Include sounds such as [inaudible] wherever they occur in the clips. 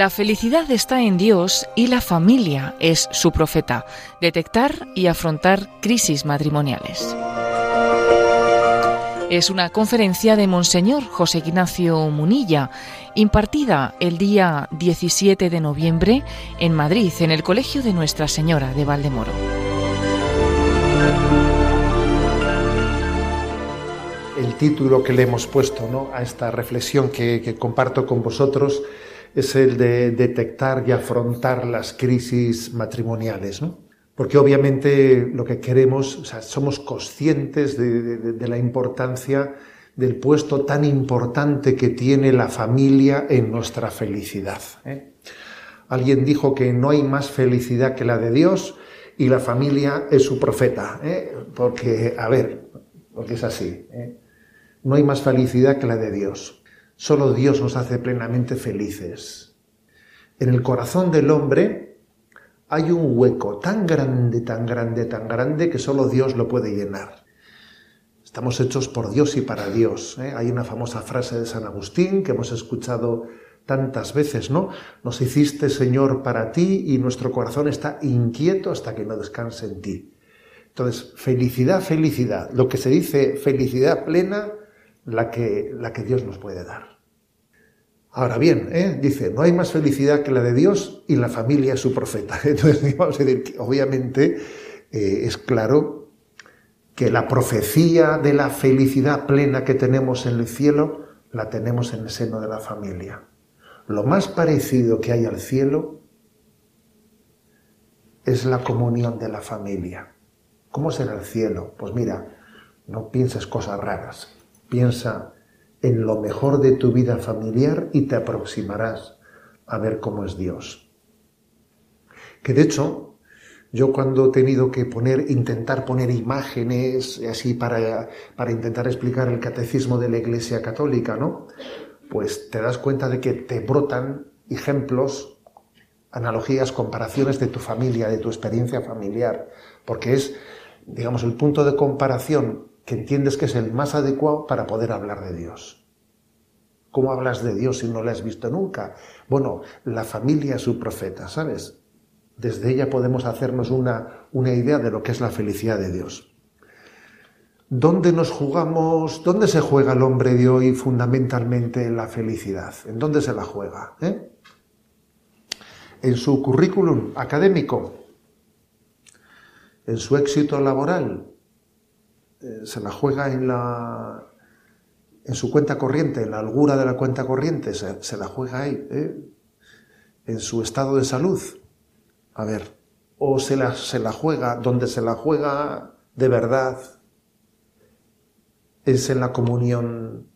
La felicidad está en Dios y la familia es su profeta. Detectar y afrontar crisis matrimoniales. Es una conferencia de Monseñor José Ignacio Munilla, impartida el día 17 de noviembre en Madrid, en el Colegio de Nuestra Señora de Valdemoro. El título que le hemos puesto a esta reflexión que, que comparto con vosotros es el de detectar y afrontar las crisis matrimoniales, ¿no? Porque obviamente lo que queremos, o sea, somos conscientes de, la importancia del puesto tan importante que tiene la familia en nuestra felicidad. ¿eh? Alguien dijo que no hay más felicidad que la de Dios y la familia es su profeta, ¿eh? porque, a ver, porque es así, ¿eh? no hay más felicidad que la de Dios. Solo Dios nos hace plenamente felices. En el corazón del hombre hay un hueco tan grande, tan grande, tan grande que solo Dios lo puede llenar. Estamos hechos por Dios y para Dios. ¿eh? Hay una famosa frase de San Agustín que hemos escuchado tantas veces, ¿no? Nos hiciste, Señor, para ti y nuestro corazón está inquieto hasta que no descanse en ti. Entonces, felicidad, felicidad. Lo que se dice felicidad plena la que, la que Dios nos puede dar. Ahora bien, ¿eh? dice, no hay más felicidad que la de Dios y la familia su profeta. [laughs] Entonces, [laughs] vamos a decir que obviamente eh, es claro que la profecía de la felicidad plena que tenemos en el cielo la tenemos en el seno de la familia. Lo más parecido que hay al cielo es la comunión de la familia. ¿Cómo será el cielo? Pues mira, no pienses cosas raras. Piensa en lo mejor de tu vida familiar y te aproximarás a ver cómo es Dios. Que de hecho, yo cuando he tenido que poner, intentar poner imágenes así para, para intentar explicar el catecismo de la Iglesia Católica, ¿no? Pues te das cuenta de que te brotan ejemplos, analogías, comparaciones de tu familia, de tu experiencia familiar, porque es, digamos, el punto de comparación que entiendes que es el más adecuado para poder hablar de Dios. ¿Cómo hablas de Dios si no lo has visto nunca? Bueno, la familia es su profeta, ¿sabes? Desde ella podemos hacernos una, una idea de lo que es la felicidad de Dios. ¿Dónde nos jugamos, dónde se juega el hombre de hoy fundamentalmente la felicidad? ¿En dónde se la juega? Eh? ¿En su currículum académico? ¿En su éxito laboral? Eh, se la juega en, la, en su cuenta corriente, en la holgura de la cuenta corriente, se, la juega ahí, ¿eh? en su estado de salud. A ver, o se la, se la juega donde se la juega de verdad, es en la comunión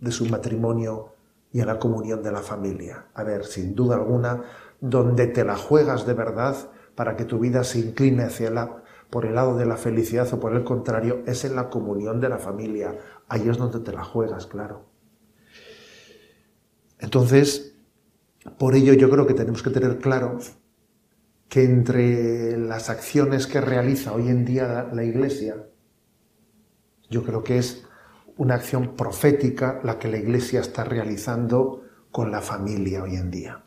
de su matrimonio y en la comunión de la familia. A ver, sin duda alguna, donde te la juegas de verdad para que tu vida se incline hacia la por el lado de la felicidad o por el contrario, es en la comunión de la familia. Ahí es donde te la juegas, claro. Entonces, por ello yo creo que tenemos que tener claro que entre las acciones que realiza hoy en día la Iglesia, yo creo que es una acción profética la que la Iglesia está realizando con la familia hoy en día.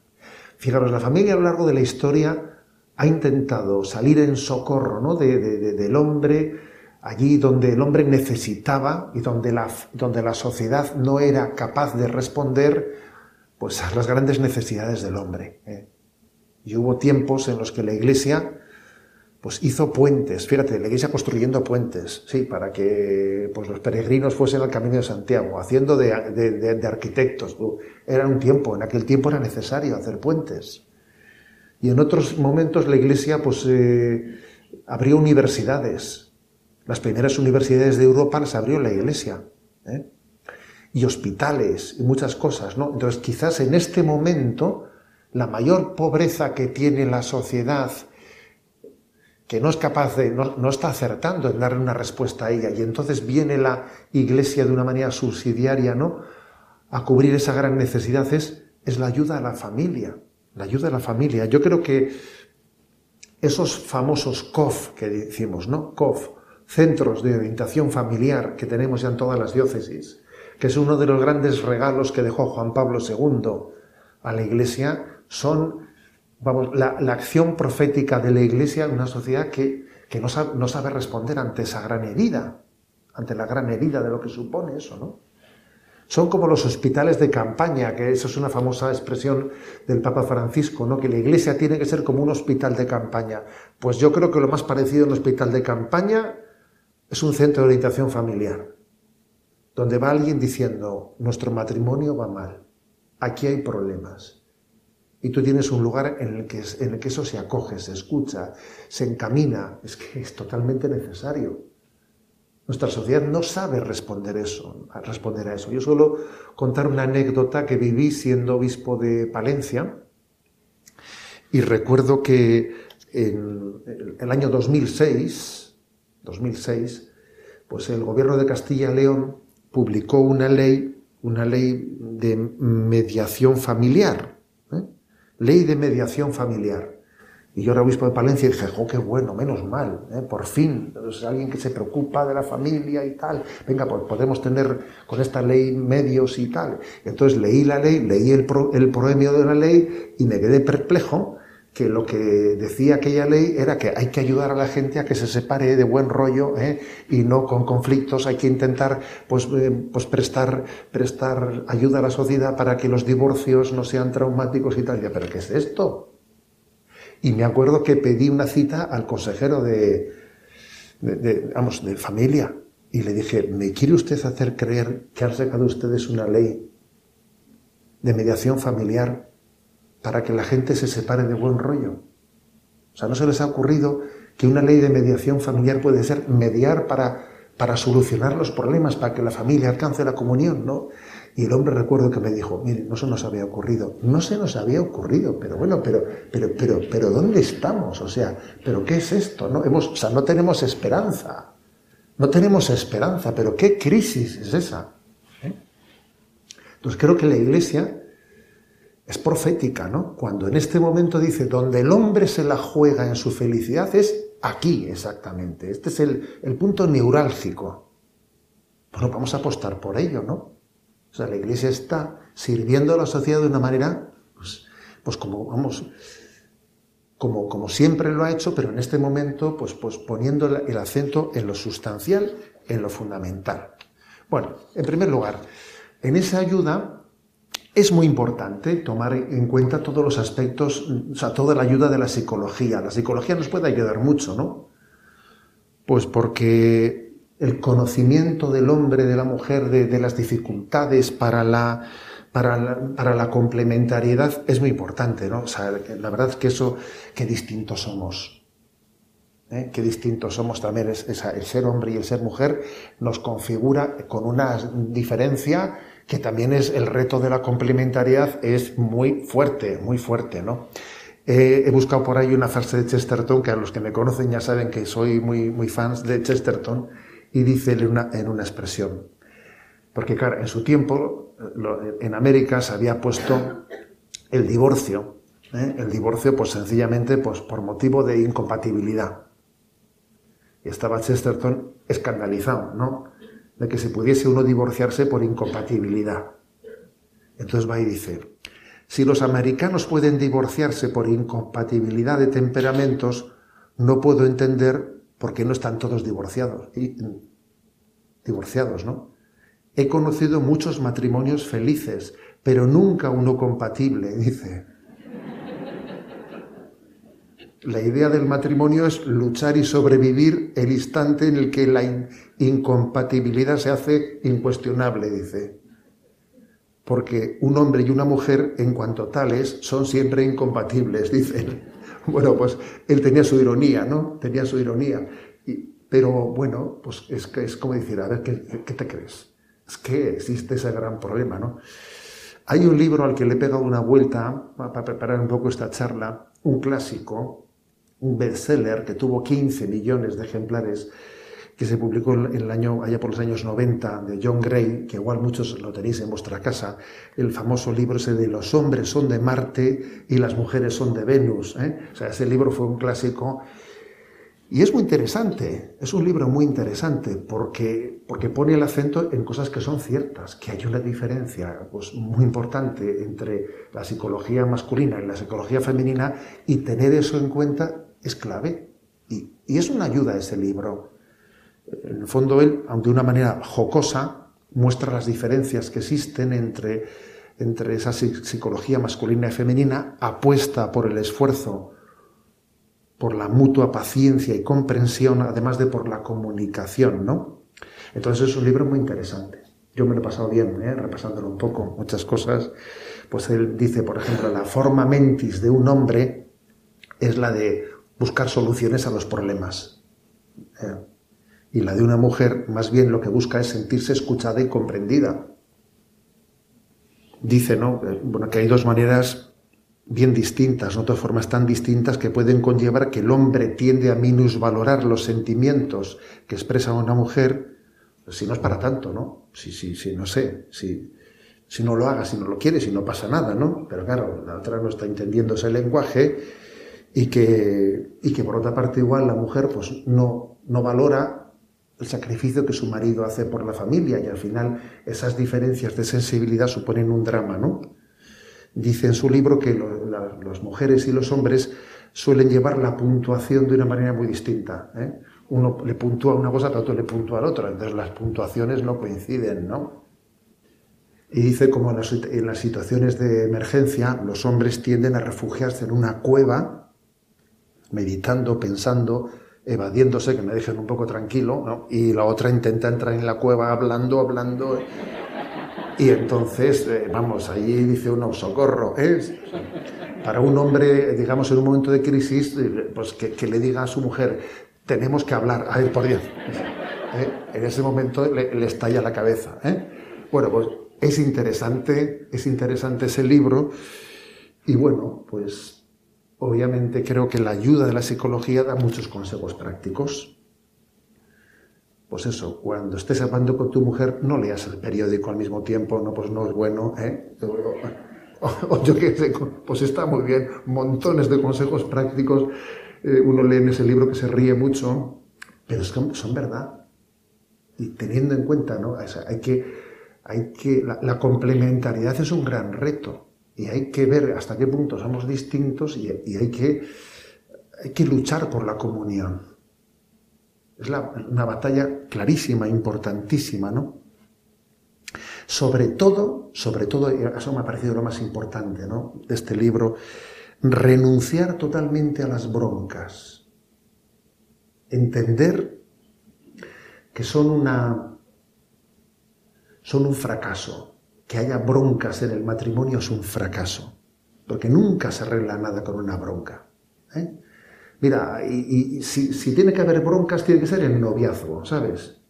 Fijaros, la familia a lo largo de la historia ha intentado salir en socorro ¿no? de, del hombre allí donde el hombre necesitaba y donde la, donde la sociedad no era capaz de responder pues, a las grandes necesidades del hombre. ¿eh? Y hubo tiempos en los que la Iglesia pues, hizo puentes, fíjate, la Iglesia construyendo puentes, sí, para que pues, los peregrinos fuesen al Camino de Santiago, haciendo de, de arquitectos. Era un tiempo, en aquel tiempo era necesario hacer puentes. Y en otros momentos la Iglesia pues, eh, abrió universidades. Las primeras universidades de Europa las abrió la Iglesia. ¿eh? Y hospitales y muchas cosas. ¿no? Entonces quizás en este momento la mayor pobreza que tiene la sociedad que no es capaz de, no, no, está acertando en darle una respuesta a ella. Y entonces viene la iglesia de una manera subsidiaria, ¿no? A cubrir esa gran necesidad es, es la ayuda a la familia la ayuda a la familia. Yo creo que esos famosos COF que decimos, ¿no? COF, centros de orientación familiar que tenemos ya en todas las diócesis, que es uno de los grandes regalos que dejó Juan Pablo II a la Iglesia, son vamos, la, acción profética de la Iglesia en una sociedad que, no, sabe, no sabe responder ante esa gran herida, ante la gran herida de lo que supone eso, ¿no? Son como los hospitales de campaña, que eso es una famosa expresión del Papa Francisco, ¿no? que la iglesia tiene que ser como un hospital de campaña. Pues yo creo que lo más parecido a un hospital de campaña es un centro de orientación familiar, donde va alguien diciendo, nuestro matrimonio va mal, aquí hay problemas. Y tú tienes un lugar en el que, en el que eso se acoge, se escucha, se encamina. Es que es totalmente necesario. Nuestra sociedad no sabe responder eso, responder a eso. Yo suelo contar una anécdota que viví siendo obispo de Palencia y recuerdo que en el año 2006, 2006, pues el gobierno de Castilla y León publicó una ley, una ley de mediación familiar, ¿eh? ley de mediación familiar. Y yo era obispo de Palencia y dije, ¡oh, qué bueno, menos mal! ¿eh? Por fin, es alguien que se preocupa de la familia y tal. Venga, pues podemos tener con esta ley medios y tal. Entonces leí la ley, leí el, el proemio de la ley y me quedé perplejo que lo que decía aquella ley era que hay que ayudar a la gente a que se separe de buen rollo ¿eh? y no con conflictos, hay que intentar pues, eh, pues prestar, prestar ayuda a la sociedad para que los divorcios no sean traumáticos y tal. Ya, ¿Pero qué es esto? Y me acuerdo que pedí una cita al consejero de, vamos, de familia y le dije, ¿me quiere usted hacer creer que han sacado ustedes una ley de mediación familiar para que la gente se separe de buen rollo? O sea, ¿no se les ha ocurrido que una ley de mediación familiar puede ser mediar para, para solucionar los problemas, para que la familia alcance la comunión, ¿no? Y el hombre recuerdo que me dijo, mire, no se nos había ocurrido, no se nos había ocurrido, pero bueno, pero, pero, pero, pero, ¿dónde estamos? O sea, ¿pero qué es esto? No, hemos, o sea, no tenemos esperanza, no tenemos esperanza, pero ¿qué crisis es esa? ¿Eh? Entonces creo que la Iglesia es profética, ¿no? Cuando en este momento dice, donde el hombre se la juega en su felicidad es aquí exactamente, este es el, el punto neurálgico. Bueno, vamos a apostar por ello, ¿no? O sea, la Iglesia está sirviendo a la sociedad de una manera, pues, pues como, vamos, como, como, siempre lo ha hecho, pero en este momento, pues, pues poniendo el acento en lo sustancial, en lo fundamental. Bueno, en primer lugar, en esa ayuda es muy importante tomar en cuenta todos los aspectos, o sea, toda la ayuda de la psicología. La psicología nos puede ayudar mucho, ¿no? Pues porque el conocimiento del hombre, de la mujer, de, las dificultades para la, para la, complementariedad es muy importante, ¿no? O sea, la verdad es que eso, qué distintos somos. ¿eh? Qué distintos somos también. Es, el ser hombre y el ser mujer nos configura con una diferencia que también es el reto de la complementariedad, es muy fuerte, muy fuerte, ¿no? he buscado por ahí una frase de Chesterton, que a los que me conocen ya saben que soy muy, muy fans de Chesterton, y dice en una, en una expresión. Porque claro, en su tiempo en América se había puesto el divorcio, ¿eh? el divorcio pues sencillamente pues, por motivo de incompatibilidad. Y estaba Chesterton escandalizado, ¿no? De que se pudiese uno divorciarse por incompatibilidad. Entonces va y dice, si los americanos pueden divorciarse por incompatibilidad de temperamentos, no puedo entender porque no están todos divorciados. Y, divorciados, ¿no? He conocido muchos matrimonios felices, pero nunca uno compatible, [laughs] dice. La idea del matrimonio es luchar y sobrevivir el instante en el que la incompatibilidad se hace incuestionable, dice. Porque un hombre y una mujer, en cuanto tales, son siempre incompatibles, [laughs] dicen. [laughs] Bueno, pues él tenía su ironía, ¿no? Tenía su ironía. pero bueno, pues es, es como decir, a ver, ¿qué, te crees? Es que existe ese gran problema, ¿no? Hay un libro al que le he pegado una vuelta para preparar un poco esta charla, un clásico, un bestseller que tuvo 15 millones de ejemplares, que se publicó en el año, allá por los años 90, de John Gray, que igual muchos lo tenéis en vuestra casa, el famoso libro ese de Los hombres son de Marte y las mujeres son de Venus. ¿eh? O sea, ese libro fue un clásico Y es muy interesante, es un libro muy interesante porque, porque pone el acento en cosas que son ciertas, que hay una diferencia pues, muy importante entre la psicología masculina y la psicología femenina y tener eso en cuenta es clave. Y, y es una ayuda ese libro. En el fondo él, aunque de una manera jocosa, muestra las diferencias que existen entre, entre esa psicología masculina y femenina, apuesta por el esfuerzo por la mutua paciencia y comprensión, además de por la comunicación, ¿no? Entonces es un libro muy interesante. Yo me lo he pasado bien, ¿eh? repasándolo un poco, muchas cosas. Pues él dice, por ejemplo, la forma mentis de un hombre es la de buscar soluciones a los problemas. ¿eh? Y la de una mujer, más bien, lo que busca es sentirse escuchada y comprendida. Dice, ¿no? Bueno, que hay dos maneras bien distintas, no formas tan distintas que pueden conllevar que el hombre tiende a minusvalorar los sentimientos que expresa una mujer, pues si no es para tanto, ¿no? Si, si, si no sé, si, si no lo haga, si no lo quiere, si no pasa nada, ¿no? Pero claro, la otra no está entendiendo ese lenguaje y que, y que por otra parte igual la mujer pues no, no valora el sacrificio que su marido hace por la familia y al final esas diferencias de sensibilidad suponen un drama, ¿no? Dice en su libro que las mujeres y los hombres suelen llevar la puntuación de una manera muy distinta. ¿eh? Uno le puntúa una cosa, pero otro le puntúa a otra. Entonces las puntuaciones no coinciden, ¿no? Y dice como en las situaciones de emergencia los hombres tienden a refugiarse en una cueva, meditando, pensando, evadiéndose, que me dejen un poco tranquilo, ¿no? y la otra intenta entrar en la cueva hablando, hablando. Y entonces, eh, vamos, allí dice uno, socorro, es Para un hombre, digamos, en un momento de crisis, eh, pues que, le diga a su mujer, tenemos que hablar, ay, por Dios. ¿Eh? En ese momento le, estalla la cabeza. Bueno, pues es interesante, es interesante ese libro. Y bueno, pues obviamente creo que la ayuda de la psicología da muchos consejos prácticos pues eso, cuando estés hablando con tu mujer, no leas el periódico al mismo tiempo, no, pues no es bueno, ¿eh? [laughs] O, yo qué sé, pues está muy bien, montones de consejos prácticos, eh, uno lee en ese libro que se ríe mucho, pero es que son verdad. Y teniendo en cuenta, ¿no? hay que, hay que, la, la, complementariedad es un gran reto y hay que ver hasta qué punto somos distintos y, y hay, que, hay que luchar por la comunión. Es una batalla clarísima, importantísima, ¿no? Sobre todo, sobre todo, eso me ha parecido lo más importante, ¿no? De este libro, renunciar totalmente a las broncas. Entender que son una, son un fracaso. Que haya broncas en el matrimonio es un fracaso. Porque nunca se arregla nada con una bronca. ¿eh? Mira, y, si, tiene que haber broncas, tiene que ser en noviazgo, ¿sabes?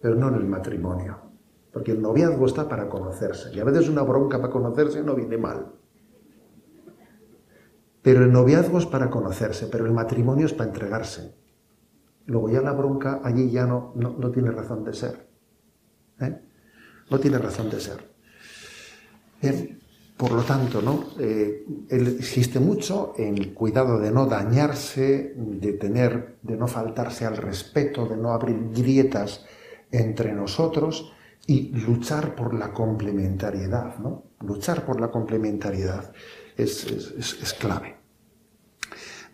Pero no en el matrimonio. Porque el noviazgo está para conocerse. Y a veces una bronca para conocerse no viene mal. Pero el noviazgo es para conocerse, pero el matrimonio es para entregarse. Luego ya la bronca allí ya no, no, tiene razón de ser. ¿eh? No tiene razón de ser. Bien, por lo tanto, ¿no? Eh, existe mucho en cuidado de no dañarse, de tener, de no faltarse al respeto, de no abrir grietas entre nosotros y luchar por la complementariedad, ¿no? Luchar por la complementariedad es, es clave.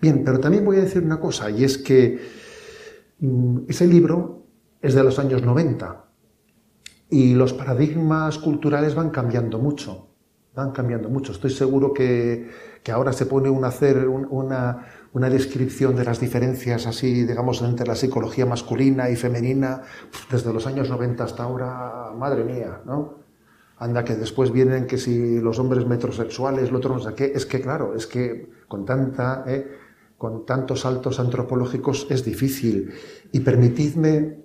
Bien, pero también voy a decir una cosa, y es que mm, ese libro es de los años 90 y los paradigmas culturales van cambiando mucho van cambiando mucho. Estoy seguro que, ahora se pone a hacer una, una, descripción de las diferencias así, digamos, entre la psicología masculina y femenina, desde los años 90 hasta ahora, madre mía, ¿no? Anda, que después vienen que si los hombres metrosexuales, lo otro no sé qué. Es que, claro, es que con tanta, ¿eh? con tantos saltos antropológicos es difícil. Y permitidme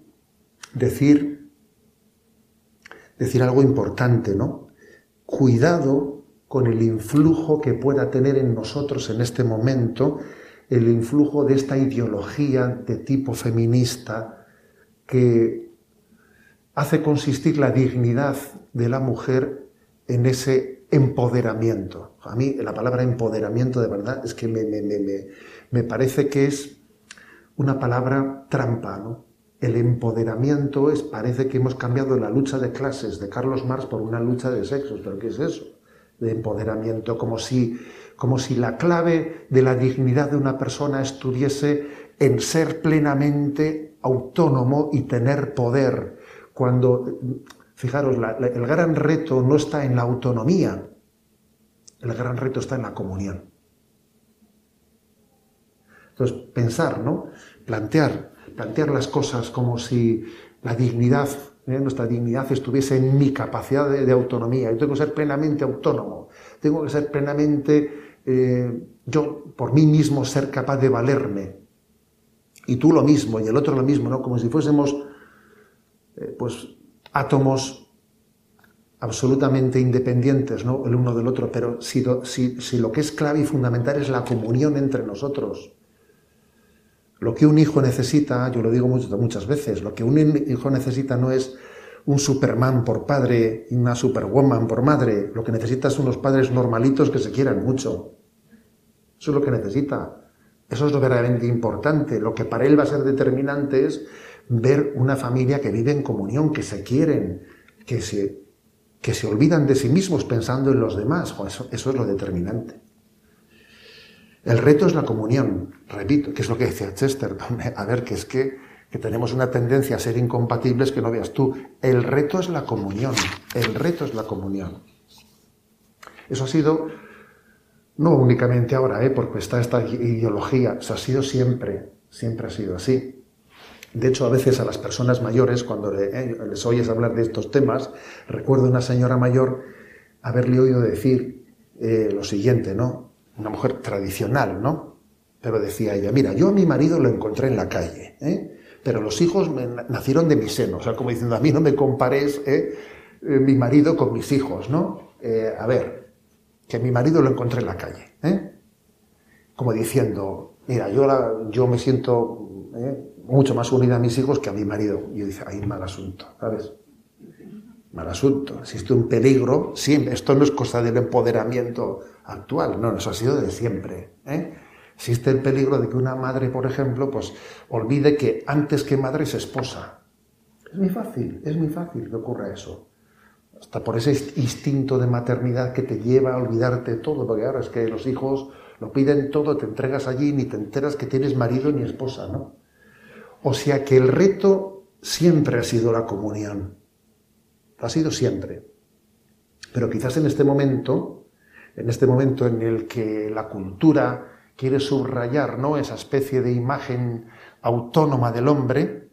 decir, decir algo importante, ¿no? cuidado con el influjo que pueda tener en nosotros en este momento, el influjo de esta ideología de tipo feminista que hace consistir la dignidad de la mujer en ese empoderamiento. A mí la palabra empoderamiento de verdad es que me, me, me, me parece que es una palabra trampa, ¿no? El empoderamiento es, parece que hemos cambiado la lucha de clases de Carlos Marx por una lucha de sexos, pero ¿qué es eso? De empoderamiento, como si, como si la clave de la dignidad de una persona estuviese en ser plenamente autónomo y tener poder. Cuando, fijaros, el gran reto no está en la autonomía, el gran reto está en la comunión. Entonces, pensar, ¿no? Plantear, plantear las cosas como si la dignidad, ¿eh? nuestra dignidad estuviese en mi capacidad de, autonomía. Yo tengo que ser plenamente autónomo, tengo que ser plenamente, eh, yo por mí mismo ser capaz de valerme. Y tú lo mismo, y el otro lo mismo, ¿no? Como si fuésemos, eh, pues, átomos absolutamente independientes ¿no? el uno del otro, pero si, si, lo que es clave y fundamental es la comunión entre nosotros. Lo que un hijo necesita, yo lo digo muchas, veces, lo que un hijo necesita no es un Superman por padre y una Superwoman por madre. Lo que necesita son unos padres normalitos que se quieran mucho. Eso es lo que necesita. Eso es lo verdaderamente importante. Lo que para él va a ser determinante es ver una familia que vive en comunión, que se quieren, que se, que se olvidan de sí mismos pensando en los demás. Eso, eso es lo determinante. El reto es la comunión, repito, que es lo que decía Chesterton. [laughs] A ver, que es que, que tenemos una tendencia a ser incompatibles que no veas tú. El reto es la comunión, el reto es la comunión. Eso ha sido, no únicamente ahora, ¿eh? porque está esta ideología, ha sido siempre, siempre ha sido así. De hecho, a veces a las personas mayores, cuando eh, les oyes hablar de estos temas, recuerdo una señora mayor haberle oído decir eh, lo siguiente, ¿no? Una mujer tradicional, ¿no? Pero decía ella, mira, yo a mi marido lo encontré en la calle, ¿eh? pero los hijos me nacieron de mi seno, o sea, como diciendo, a mí no me compares ¿eh? Eh, mi marido con mis hijos, ¿no? a ver, que mi marido lo encontré en la calle, ¿eh? Como diciendo, mira, yo, yo me siento mucho más unida a mis hijos que a mi marido. Y yo dice, hay mal asunto, ¿sabes? Mal asunto. Existe un peligro, sí, esto no es cosa del empoderamiento actual, no, eso ha sido de siempre. ¿eh? Existe el peligro de que una madre, por ejemplo, pues olvide que antes que madre es esposa. Es muy fácil, es muy fácil que ocurra eso. Hasta por ese instinto de maternidad que te lleva a olvidarte todo, porque ahora es que los hijos lo piden todo, te entregas allí, ni te enteras que tienes marido ni esposa, ¿no? O sea que el reto siempre ha sido la comunión. Ha sido siempre. Pero quizás en este momento en este momento en el que la cultura quiere subrayar ¿no? esa especie de imagen autónoma del hombre,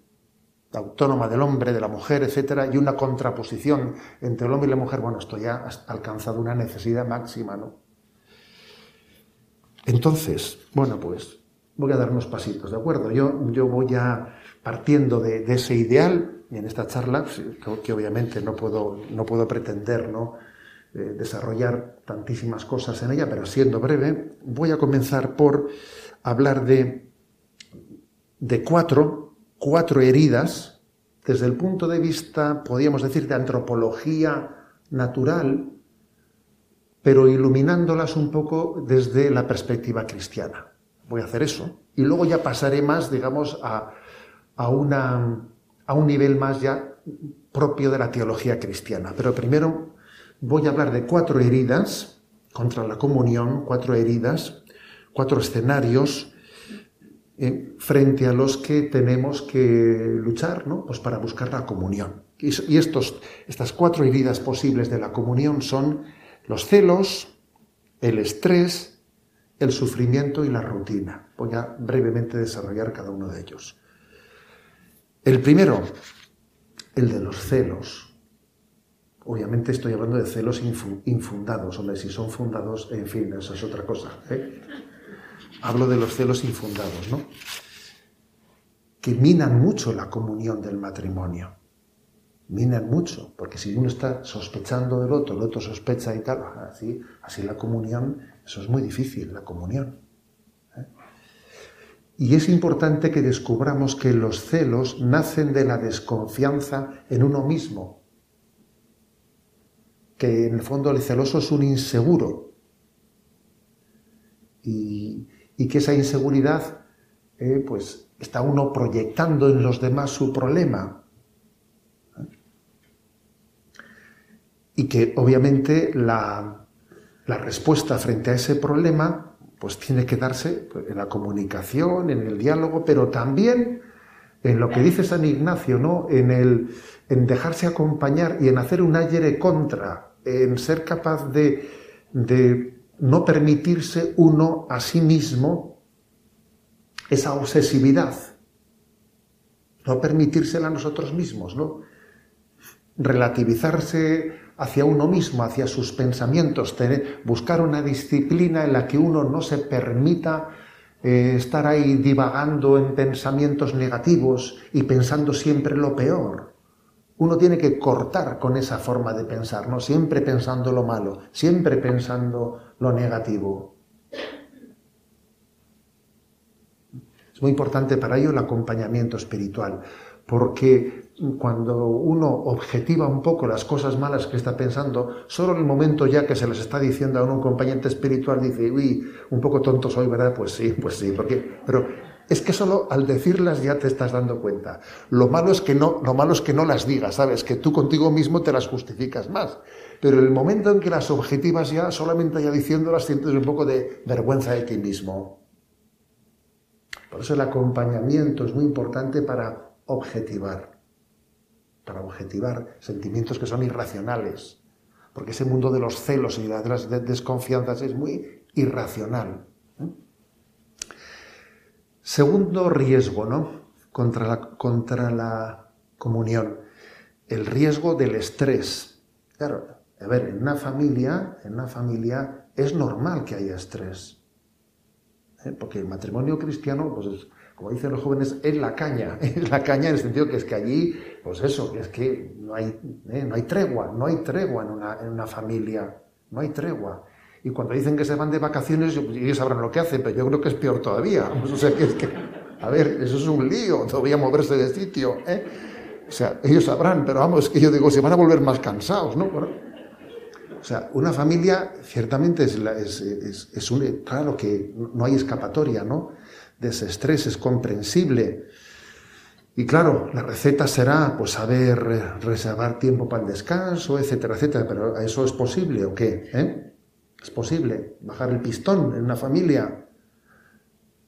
autónoma del hombre, de la mujer, etcétera, y una contraposición entre el hombre y la mujer, bueno, esto ya ha alcanzado una necesidad máxima, ¿no? Entonces, bueno, pues voy a dar unos pasitos, ¿de acuerdo? Yo, yo voy a, partiendo de, ese ideal, y en esta charla, que, que obviamente no puedo, no puedo pretender, ¿no? Eh, desarrollar tantísimas cosas en ella, pero siendo breve, voy a comenzar por hablar de, de cuatro, cuatro heridas desde el punto de vista, podríamos decir, de antropología natural, pero iluminándolas un poco desde la perspectiva cristiana. Voy a hacer eso. Y luego ya pasaré más, digamos, a, a, una, a un nivel más ya propio de la teología cristiana. Pero primero voy a hablar de cuatro heridas contra la comunión, cuatro heridas, cuatro escenarios eh, frente a los que tenemos que luchar ¿no? pues para buscar la comunión. Y, estos, estas cuatro heridas posibles de la comunión son los celos, el estrés, el sufrimiento y la rutina. Voy a brevemente desarrollar cada uno de ellos. El primero, el de los celos. Obviamente estoy hablando de celos infundados, hombre, si son fundados, en fin, eso es otra cosa. ¿eh? Hablo de los celos infundados, ¿no? Que minan mucho la comunión del matrimonio. Minan mucho, porque si uno está sospechando del otro, el otro sospecha y tal, así, así la comunión, eso es muy difícil, la comunión. ¿eh? Y es importante que descubramos que los celos nacen de la desconfianza en uno mismo, que en el fondo el celoso es un inseguro y, que esa inseguridad eh, pues está uno proyectando en los demás su problema. Y que obviamente la, la respuesta frente a ese problema pues tiene que darse en la comunicación, en el diálogo, pero también en lo que dice San Ignacio, ¿no? En el en dejarse acompañar y en hacer un aire contra, en ser capaz de, no permitirse uno a sí mismo esa obsesividad, no permitírsela a nosotros mismos, ¿no? Relativizarse hacia uno mismo, hacia sus pensamientos, buscar una disciplina en la que uno no se permita eh, estar ahí divagando en pensamientos negativos y pensando siempre lo peor. Uno tiene que cortar con esa forma de pensar, no siempre pensando lo malo, siempre pensando lo negativo. Es muy importante para ello el acompañamiento espiritual, porque cuando uno objetiva un poco las cosas malas que está pensando, solo en el momento ya que se les está diciendo a uno un acompañante espiritual dice, uy, un poco tonto soy, ¿verdad? Pues sí, pues sí, porque, pero es que solo al decirlas ya te estás dando cuenta. Lo malo es que no, lo malo es que no las digas, ¿sabes? Que tú contigo mismo te las justificas más. Pero el momento en que las objetivas ya, solamente ya diciéndolas, sientes un poco de vergüenza de ti mismo. Por eso el acompañamiento es muy importante para objetivar, para objetivar sentimientos que son irracionales, porque ese mundo de los celos y de las desconfianzas es muy irracional. Segundo riesgo, ¿no? Contra la, contra la comunión, el riesgo del estrés. Claro, a ver, en una familia, en una familia es normal que haya estrés. ¿eh? Porque el matrimonio cristiano, pues como dicen los jóvenes, es la caña. [laughs] Es la caña en el sentido que es que allí, pues eso, es que no hay, ¿eh? no hay tregua, no hay tregua en una, en una familia. No hay tregua. Y cuando dicen que se van de vacaciones, ellos sabrán lo que hacen, pero yo creo que es peor todavía. [laughs] O sea, que a ver, eso es un lío, todavía moverse de sitio. ¿eh? O sea, ellos sabrán, pero vamos, es que yo digo, se van a volver más cansados, ¿no? O sea, una familia ciertamente es, es, es, un, claro que no hay escapatoria, ¿no? De ese estrés, es comprensible. Y claro, la receta será, pues, saber reservar tiempo para el descanso, etcétera, etcétera, pero ¿eso es posible o qué? ¿Eh? ¿Es posible bajar el pistón en una familia?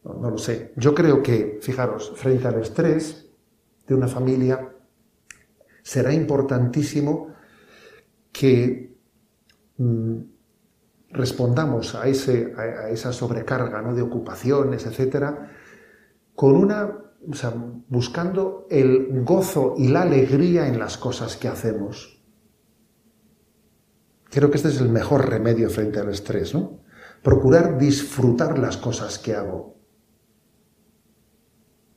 No, lo sé. Yo creo que, fijaros, frente al estrés de una familia, será importantísimo que Mm, respondamos a, ese, a, esa sobrecarga ¿no? de ocupaciones, etcétera, con una, buscando el gozo y la alegría en las cosas que hacemos. Creo que este es el mejor remedio frente al estrés, ¿no? Procurar disfrutar las cosas que hago.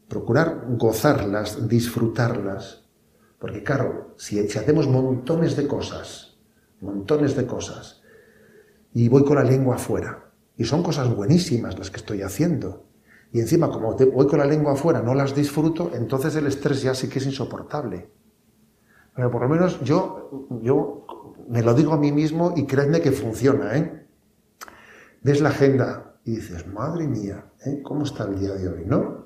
Procurar gozarlas, disfrutarlas. Porque claro, si hacemos montones de cosas montones de cosas. Y voy con la lengua afuera. Y son cosas buenísimas las que estoy haciendo. Y encima, como voy con la lengua afuera, no las disfruto, entonces el estrés ya sí que es insoportable. Pero por lo menos yo, yo me lo digo a mí mismo y créeme que funciona, ¿eh? Ves la agenda y dices, madre mía, ¿eh? ¿cómo está el día de hoy, no?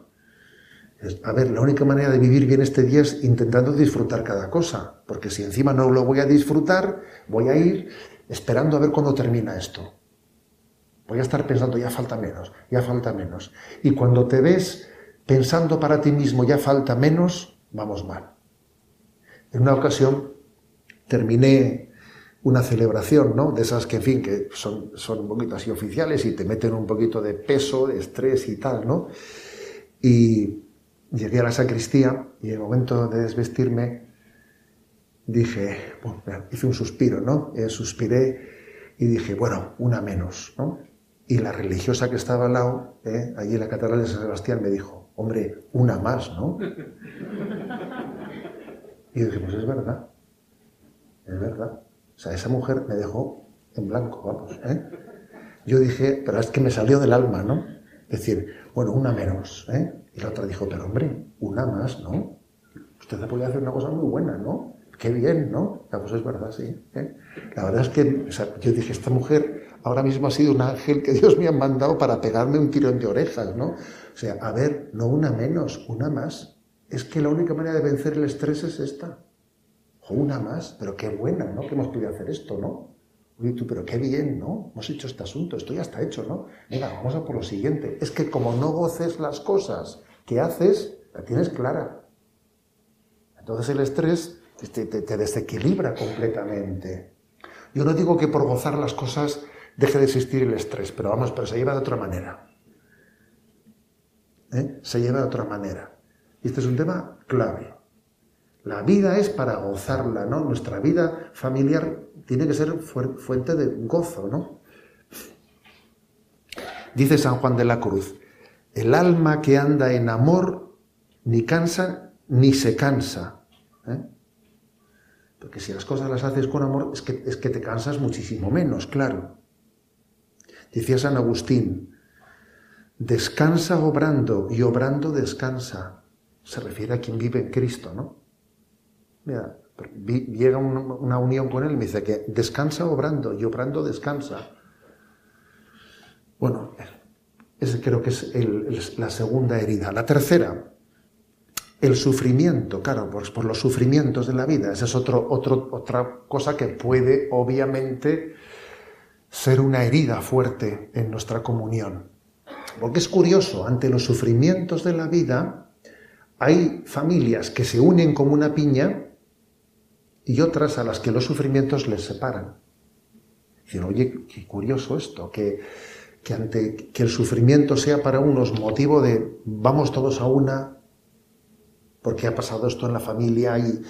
A ver, la única manera de vivir bien este día es intentando disfrutar cada cosa, porque si encima no lo voy a disfrutar, voy a ir esperando a ver cuándo termina esto. Voy a estar pensando, ya falta menos, ya falta menos. Y cuando te ves pensando para ti mismo, ya falta menos, vamos mal. En una ocasión terminé una celebración, ¿no? De esas que, en fin, que son, son un poquito así oficiales y te meten un poquito de peso, de estrés y tal, ¿no? Y Llegué a la sacristía y en el momento de desvestirme dije, bueno, hice un suspiro, ¿no? Eh, suspiré y dije, bueno, una menos, ¿no? Y la religiosa que estaba al lado, eh, allí en la catedral de San Sebastián, me dijo, hombre, una más, ¿no? [laughs] Y dije, pues es verdad, es verdad. O sea, esa mujer me dejó en blanco, vamos, ¿eh? Yo dije, pero es que me salió del alma, ¿no? Es decir, bueno, una menos, ¿eh? Y la otra dijo, pero hombre, una más, ¿no? Usted podía hacer una cosa muy buena, ¿no? Qué bien, ¿no? La cosa es verdad, sí. ¿eh? La verdad es que yo dije, esta mujer ahora mismo ha sido un ángel que Dios me ha mandado para pegarme un tirón de orejas, ¿no? O sea, a ver, no una menos, una más. Es que la única manera de vencer el estrés es esta. Una más, pero qué buena, ¿no? Que hemos podido hacer esto, ¿no? Oye, tú, pero qué bien, ¿no? Hemos hecho este asunto, esto ya está hecho, ¿no? Venga, vamos a por lo siguiente. Es que como no goces las cosas que haces, la tienes clara. Entonces el estrés te, te desequilibra completamente. Yo no digo que por gozar las cosas deje de existir el estrés, pero vamos, pero se lleva de otra manera. ¿Eh? Se lleva de otra manera. Y este es un tema clave. La vida es para gozarla, ¿no? Nuestra vida familiar tiene que ser fuente de gozo, ¿no? Dice San Juan de la Cruz, el alma que anda en amor ni cansa ni se cansa. ¿eh? Porque si las cosas las haces con amor, es que, es que te cansas muchísimo menos, claro. Decía San Agustín, descansa obrando y obrando descansa. Se refiere a quien vive en Cristo, ¿no? Llega una unión con Él y me dice que descansa obrando y obrando descansa. Bueno, creo que es la segunda herida. La tercera, el sufrimiento, claro, por los sufrimientos de la vida. Esa es otra cosa que puede, obviamente, ser una herida fuerte en nuestra comunión. Porque es curioso, ante los sufrimientos de la vida, hay familias que se unen como una piña y otras a las que los sufrimientos les separan. Dicen, oye, qué curioso esto, que, que ante que el sufrimiento sea para unos motivo de vamos todos a una, porque ha pasado esto en la familia y,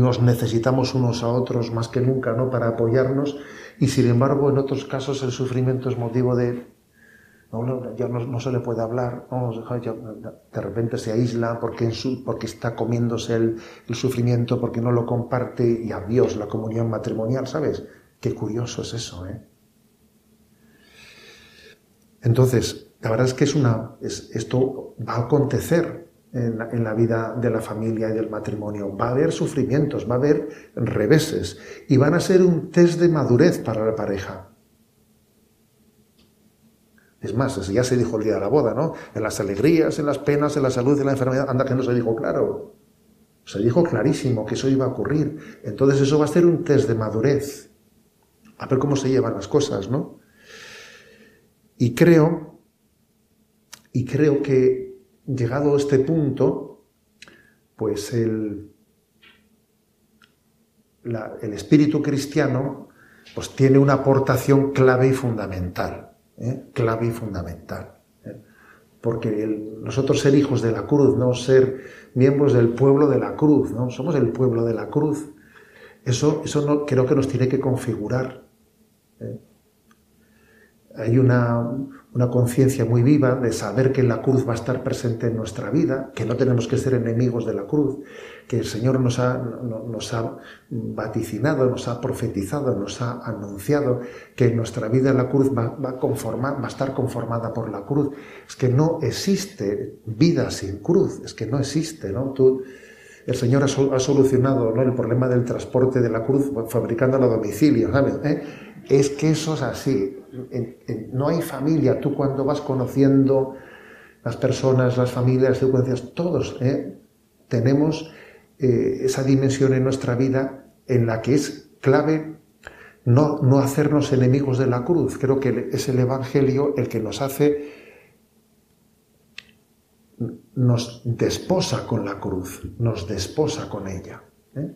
nos necesitamos unos a otros más que nunca, ¿no? Para apoyarnos. Y sin embargo, en otros casos el sufrimiento es motivo de no, se le puede hablar, de repente se aísla porque, está comiéndose el, sufrimiento, porque no lo comparte y adiós la comunión matrimonial, ¿sabes? Qué curioso es eso, ¿eh? Entonces, la verdad es que es una, esto va a acontecer en la, vida de la familia y del matrimonio. Va a haber sufrimientos, va a haber reveses y van a ser un test de madurez para la pareja. Es más, ya se dijo el día de la boda, ¿no? En las alegrías, en las penas, en la salud, en la enfermedad, anda que no se dijo claro. Se dijo clarísimo que eso iba a ocurrir. Entonces eso va a ser un test de madurez. A ver cómo se llevan las cosas, ¿no? Y creo, y creo que llegado a este punto, pues el, el espíritu cristiano pues tiene una aportación clave y fundamental, ¿eh? clave y fundamental. ¿eh? Porque nosotros ser hijos de la cruz, no ser miembros del pueblo de la cruz, ¿no? somos el pueblo de la cruz. Eso, eso no, creo que nos tiene que configurar. ¿eh? Hay una, una conciencia muy viva de saber que la cruz va a estar presente en nuestra vida, que no tenemos que ser enemigos de la cruz, que el Señor nos ha, nos ha vaticinado, nos ha profetizado, nos ha anunciado que en nuestra vida la cruz va, va, a va a estar conformada por la cruz. Es que no existe vida sin cruz, es que no existe, ¿no? Tú, el Señor ha, solucionado ¿no? el problema del transporte de la cruz fabricándolo a domicilio, ¿sabes? ¿Eh? Es que eso es así. no hay familia. Tú cuando vas conociendo las personas, las familias, las secuencias, todos ¿eh? tenemos eh, esa dimensión en nuestra vida en la que es clave no, no hacernos enemigos de la cruz. Creo que es el Evangelio el que nos hace, nos desposa con la cruz, nos desposa con ella. ¿eh?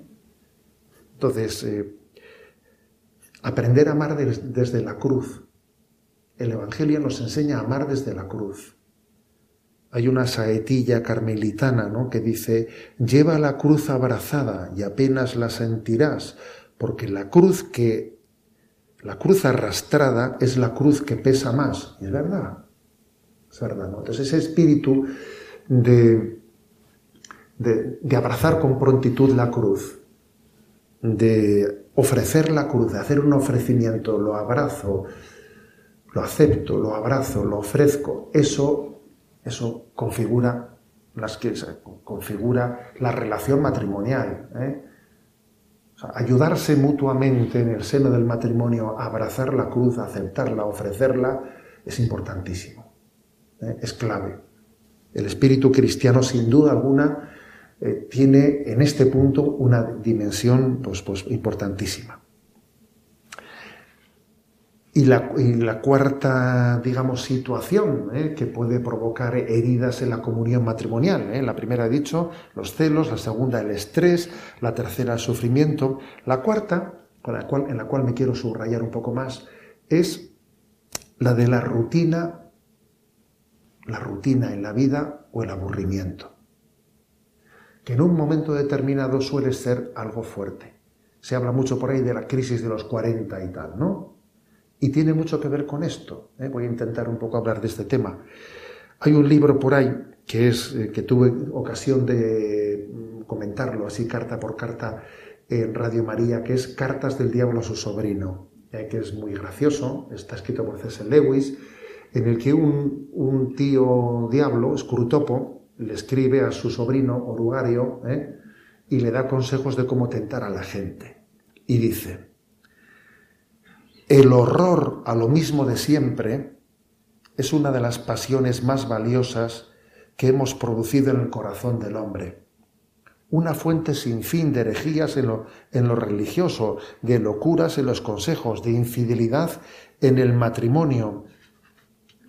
Entonces, Aprender a amar desde la cruz. El Evangelio nos enseña a amar desde la cruz. Hay una saetilla carmelitana ¿no? que dice, lleva la cruz abrazada y apenas la sentirás, porque la cruz que, la cruz arrastrada es la cruz que pesa más. Es verdad, es verdad. ¿no? Entonces ese espíritu de, de, de abrazar con prontitud la cruz, de ofrecer la cruz, de hacer un ofrecimiento, lo abrazo, lo acepto, lo abrazo, lo ofrezco, eso, eso configura, las que, configura la relación matrimonial. ¿eh? ayudarse mutuamente en el seno del matrimonio abrazar la cruz, aceptarla, ofrecerla, es importantísimo. ¿eh? Es clave. El espíritu cristiano, sin duda alguna, eh, tiene en este punto una dimensión pues, pues, importantísima. Y la, cuarta, digamos, situación ¿eh? que puede provocar heridas en la comunión matrimonial. ¿eh? La primera he dicho, los celos, la segunda, el estrés, la tercera, el sufrimiento. La cuarta, la cual, en la cual me quiero subrayar un poco más, es la de la rutina, la rutina en la vida o el aburrimiento, que en un momento determinado suele ser algo fuerte. Se habla mucho por ahí de la crisis de los 40 y tal, ¿no? Y tiene mucho que ver con esto. ¿eh? Voy a intentar un poco hablar de este tema. Hay un libro por ahí que es eh, que tuve ocasión de mm, comentarlo así carta por carta en Radio María, que es Cartas del Diablo a su sobrino, eh, que es muy gracioso, está escrito por César Lewis, en el que un, un tío diablo, Scrutopo, le escribe a su sobrino Orugario y le da consejos de cómo tentar a la gente. Y dice, el horror a lo mismo de siempre es una de las pasiones más valiosas que hemos producido en el corazón del hombre. Una fuente sin fin de herejías en lo, religioso, de locuras en los consejos, de infidelidad en el matrimonio,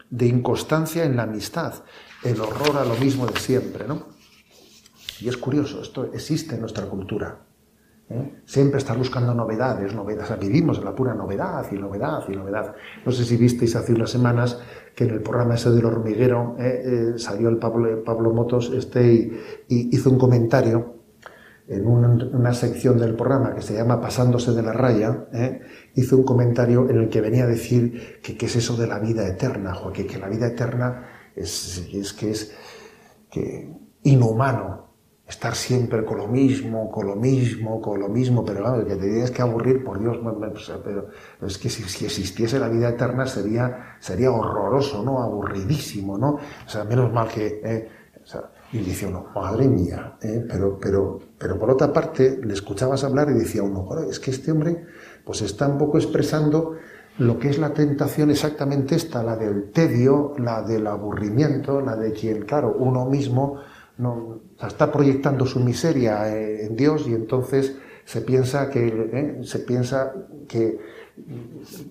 de inconstancia en la amistad, el horror a lo mismo de siempre, ¿no? Y es curioso, esto existe en nuestra cultura. ¿Eh? Siempre estar buscando novedades, novedades. Vivimos en la pura novedad y novedad y novedad. No sé si visteis hace unas semanas que en el programa ese del hormiguero ¿eh? Eh, salió el Pablo, Pablo Motos este y, hizo un comentario en una, sección del programa que se llama Pasándose de la raya, hizo un comentario en el que venía a decir que qué es eso de la vida eterna, Joaquín, que la vida eterna es, es que es inhumano, estar siempre con lo mismo, con lo mismo, con lo mismo, pero claro, que te tienes que aburrir, por Dios, pero es que si, existiese la vida eterna sería, sería horroroso, ¿no? Aburridísimo, ¿no? O sea, menos mal que... Eh, y dice uno, madre mía, ¿eh? pero, pero, pero por otra parte le escuchabas hablar y decía uno, es que este hombre pues está un poco expresando lo que es la tentación exactamente esta, la del tedio, la del aburrimiento, la de quien, claro, uno mismo no, está proyectando su miseria eh, en Dios y entonces se piensa que, eh, se piensa que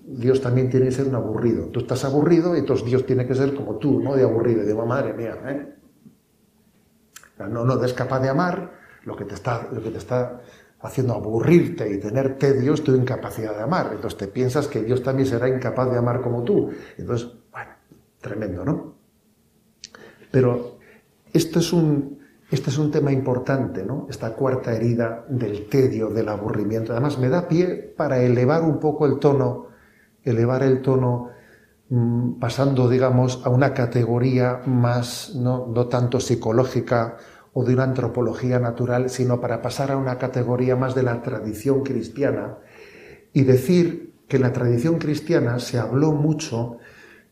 Dios también tiene que ser un aburrido. Tú estás aburrido y entonces Dios tiene que ser como tú, no de aburrido, de madre mía. ¿eh? No, no eres capaz de amar, lo que, te está, lo que te está haciendo aburrirte y tener tedio tu incapacidad de amar. Entonces te piensas que Dios también será incapaz de amar como tú. Entonces, bueno, tremendo, ¿no? Pero esto es un, este es un tema importante, ¿no? Esta cuarta herida del tedio, del aburrimiento. Además, me da pie para elevar un poco el tono, elevar el tono mm, pasando, digamos, a una categoría más, no, no tanto psicológica o de una antropología natural, sino para pasar a una categoría más de la tradición cristiana y decir que en la tradición cristiana se habló mucho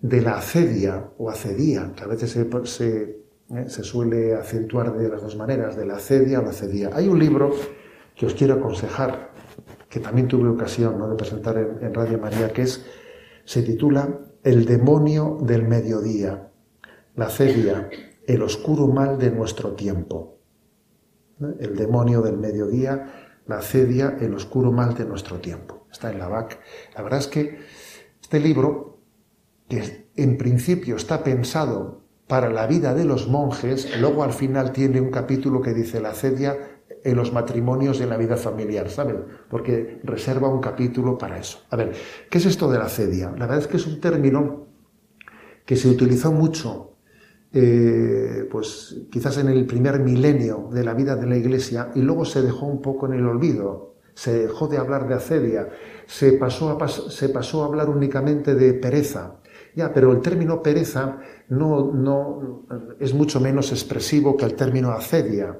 de la acedia o acedía, que a veces se, se ¿eh? se suele acentuar de las dos maneras, de la cedia o la cedía. Hay un libro que os quiero aconsejar, que también tuve ocasión de presentar en, Radio María, que es, se titula El demonio del mediodía, la cedia, el oscuro mal de nuestro tiempo. ¿Eh? El demonio del mediodía, la cedia, el oscuro mal de nuestro tiempo. Está en la BAC. La verdad es que este libro, que en principio está pensado para la vida de los monjes, luego al final tiene un capítulo que dice la cedia en los matrimonios y en la vida familiar, ¿saben? Porque reserva un capítulo para eso. A ver, ¿qué es esto de la cedia? La verdad es que es un término que se utilizó mucho, eh, pues quizás en el primer milenio de la vida de la Iglesia y luego se dejó un poco en el olvido. Se dejó de hablar de acedia, se pasó a, se pasó a hablar únicamente de pereza. Ya, pero el término pereza no, no, es mucho menos expresivo que el término acedia,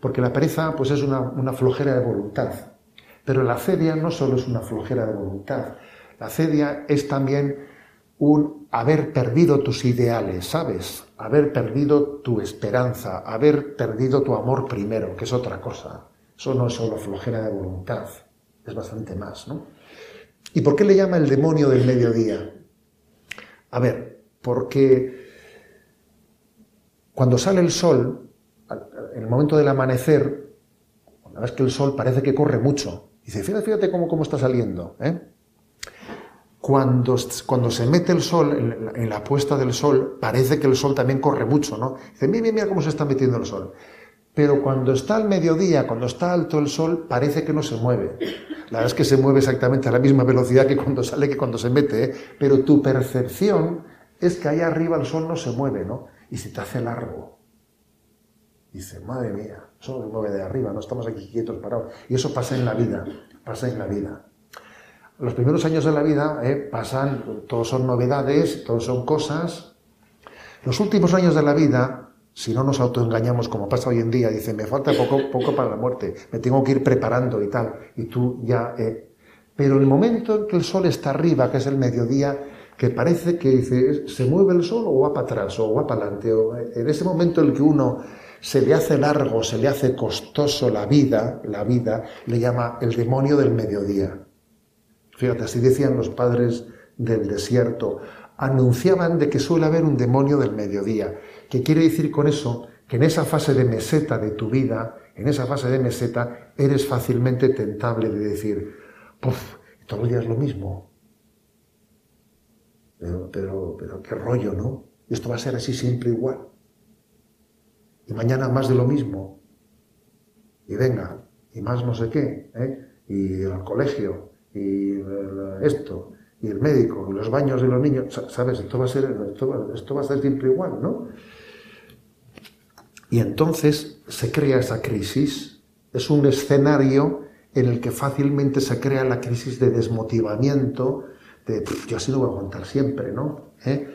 porque la pereza pues es una, flojera de voluntad, pero la acedia no solo es una flojera de voluntad, la acedia es también un haber perdido tus ideales, ¿sabes? Haber perdido tu esperanza, haber perdido tu amor primero, que es otra cosa. Eso no es solo flojera de voluntad, es bastante más, ¿no? ¿Y por qué le llama el demonio del mediodía? A ver, porque cuando sale el sol, en el momento del amanecer, la vez que el sol parece que corre mucho. Dice, fíjate, fíjate cómo, cómo está saliendo. ¿eh? Cuando, cuando, se mete el sol, en la, puesta del sol, parece que el sol también corre mucho, ¿no? Dice, mira, mira, mira cómo se está metiendo el sol. Pero cuando está al mediodía, cuando está alto el sol, parece que no se mueve. La verdad es que se mueve exactamente a la misma velocidad que cuando sale, que cuando se mete, ¿eh? pero tu percepción es que ahí arriba el sol no se mueve, ¿no? Y se te hace largo. Dice, madre mía, eso se mueve de arriba, no estamos aquí quietos, parados. Y eso pasa en la vida, pasa en la vida. Los primeros años de la vida ¿eh? pasan, todos son novedades, todos son cosas. Los últimos años de la vida si no nos autoengañamos como pasa hoy en día, dice, me falta poco, poco para la muerte, me tengo que ir preparando y tal, y tú ya... Eh. Pero el momento en que el sol está arriba, que es el mediodía, que parece que dice, se mueve el sol o va para atrás o va para adelante, o eh, en ese momento en el que uno se le hace largo, se le hace costoso la vida, la vida, le llama el demonio del mediodía. Fíjate, así decían los padres del desierto, anunciaban de que suele haber un demonio del mediodía. ¿Qué quiere decir con eso? Que en esa fase de meseta de tu vida, en esa fase de meseta, eres fácilmente tentable de decir, ¡puf! Todos los días lo mismo. Pero, pero, pero qué rollo, ¿no? Esto va a ser así siempre igual. Y mañana más de lo mismo. Y venga, y más no sé qué, ¿eh? Y el colegio, y esto, y el médico, y los baños de los niños, ¿sabes? Esto va a ser, esto va a ser siempre igual, ¿no? Y entonces se crea esa crisis. Es un escenario en el que fácilmente se crea la crisis de desmotivamiento, yo así no voy a aguantar siempre, ¿no? ¿Eh?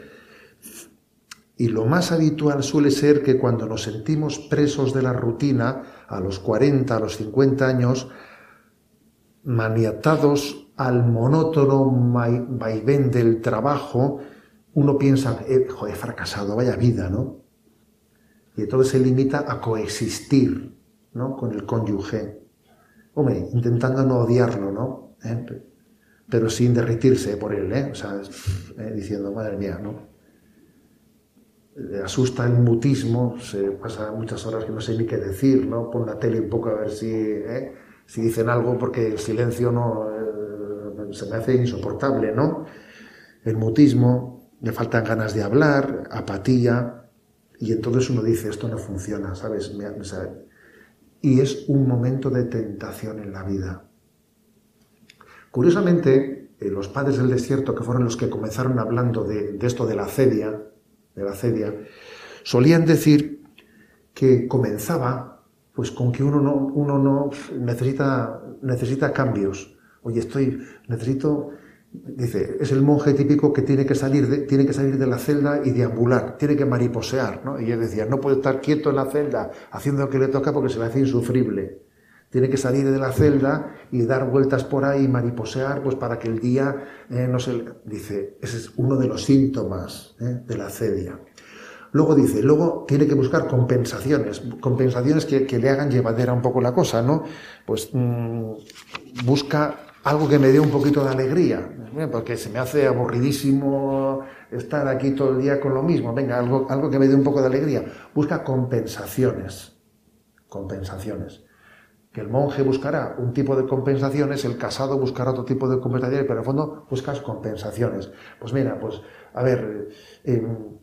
Y lo más habitual suele ser que cuando nos sentimos presos de la rutina, a los 40, a los 50 años, maniatados al monótono vaivén del trabajo, uno piensa, eh, joder, he fracasado, vaya vida, ¿no? y entonces se limita a coexistir ¿no? con el cónyuge. Hombre, intentando no odiarlo, ¿no? ¿Eh? Pero sin derritirse por él, ¿eh? O sea, ¿eh? diciendo, madre mía, ¿no? Le asusta el mutismo, se pasa muchas horas que no sé ni qué decir, ¿no? Pon la tele un poco a ver si, ¿eh? si dicen algo porque el silencio no se me hace insoportable, ¿no? El mutismo, le faltan ganas de hablar, apatía, y entonces uno dice, esto no funciona, ¿sabes? Y es un momento de tentación en la vida. Curiosamente, eh, los padres del desierto, que fueron los que comenzaron hablando de, esto de la cedia, de la solían decir que comenzaba pues con que uno no, uno no necesita, necesita cambios. Oye, estoy, necesito dice, es el monje típico que tiene que salir de, tiene que salir de la celda y deambular, tiene que mariposear, ¿no? Y él decía, no puede estar quieto en la celda haciendo lo que le toca porque se le hace insufrible. Tiene que salir de la celda y dar vueltas por ahí y mariposear, pues para que el día eh, no se... Dice, ese es uno de los síntomas ¿eh? de la cedia. Luego dice, luego tiene que buscar compensaciones, compensaciones que, le hagan llevadera un poco la cosa, ¿no? Pues mm, busca algo que me dé un poquito de alegría, porque se me hace aburridísimo estar aquí todo el día con lo mismo. Venga, algo, algo que me dé un poco de alegría. Busca compensaciones. Compensaciones. El monje buscará un tipo de compensaciones, el casado buscará otro tipo de compensaciones, pero en el fondo buscas compensaciones. Pues mira, pues, a ver, em,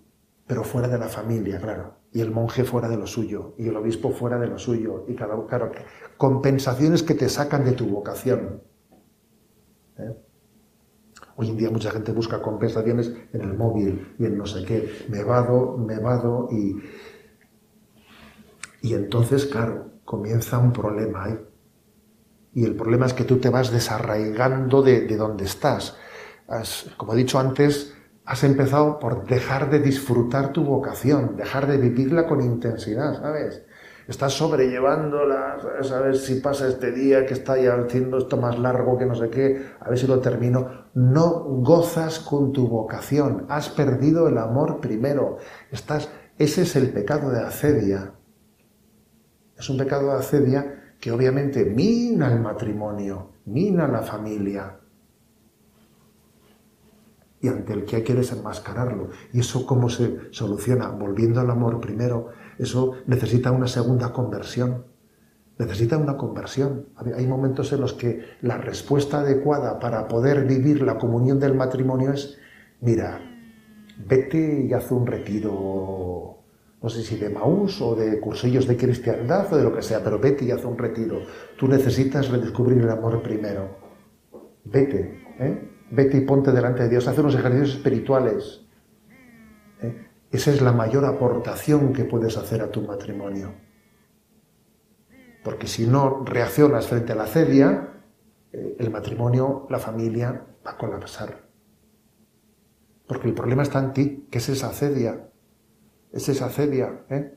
pero fuera de la familia, claro. Y el monje fuera de lo suyo, y el obispo fuera de lo suyo. Y claro, claro compensaciones que te sacan de tu vocación ¿eh? Hoy en día mucha gente busca compensaciones en el móvil y en no sé qué. Me vado, me vado y... Y entonces, claro, comienza un problema ahí. Y el problema es que tú te vas desarraigando de, de donde estás. como he dicho antes, has empezado por dejar de disfrutar tu vocación, dejar de vivirla con intensidad, ¿sabes? estás sobrellevándola, a ver si pasa este día que está ya haciendo esto más largo que no sé qué, a ver si lo termino. No gozas con tu vocación, has perdido el amor primero. Estás, ese es el pecado de acedia. Es un pecado de acedia que obviamente mina el matrimonio, mina la familia, y ante el que hay que desenmascararlo. ¿Y eso cómo se soluciona? Volviendo al amor primero, eso necesita una segunda conversión. Necesita una conversión. Hay momentos en los que la respuesta adecuada para poder vivir la comunión del matrimonio es, mira, vete y haz un retiro, no sé si de Maús o de cursillos de cristiandad o de lo que sea, pero vete y haz un retiro. Tú necesitas redescubrir el amor primero. Vete, ¿eh? Vete y ponte delante de Dios, haz unos ejercicios espirituales. ¿eh? Esa es la mayor aportación que puedes hacer a tu matrimonio. Porque si no reaccionas frente a la cedia, eh, el matrimonio, la familia va a colapsar. Porque el problema está en ti, que es esa cedia. Es esa cedia. ¿eh?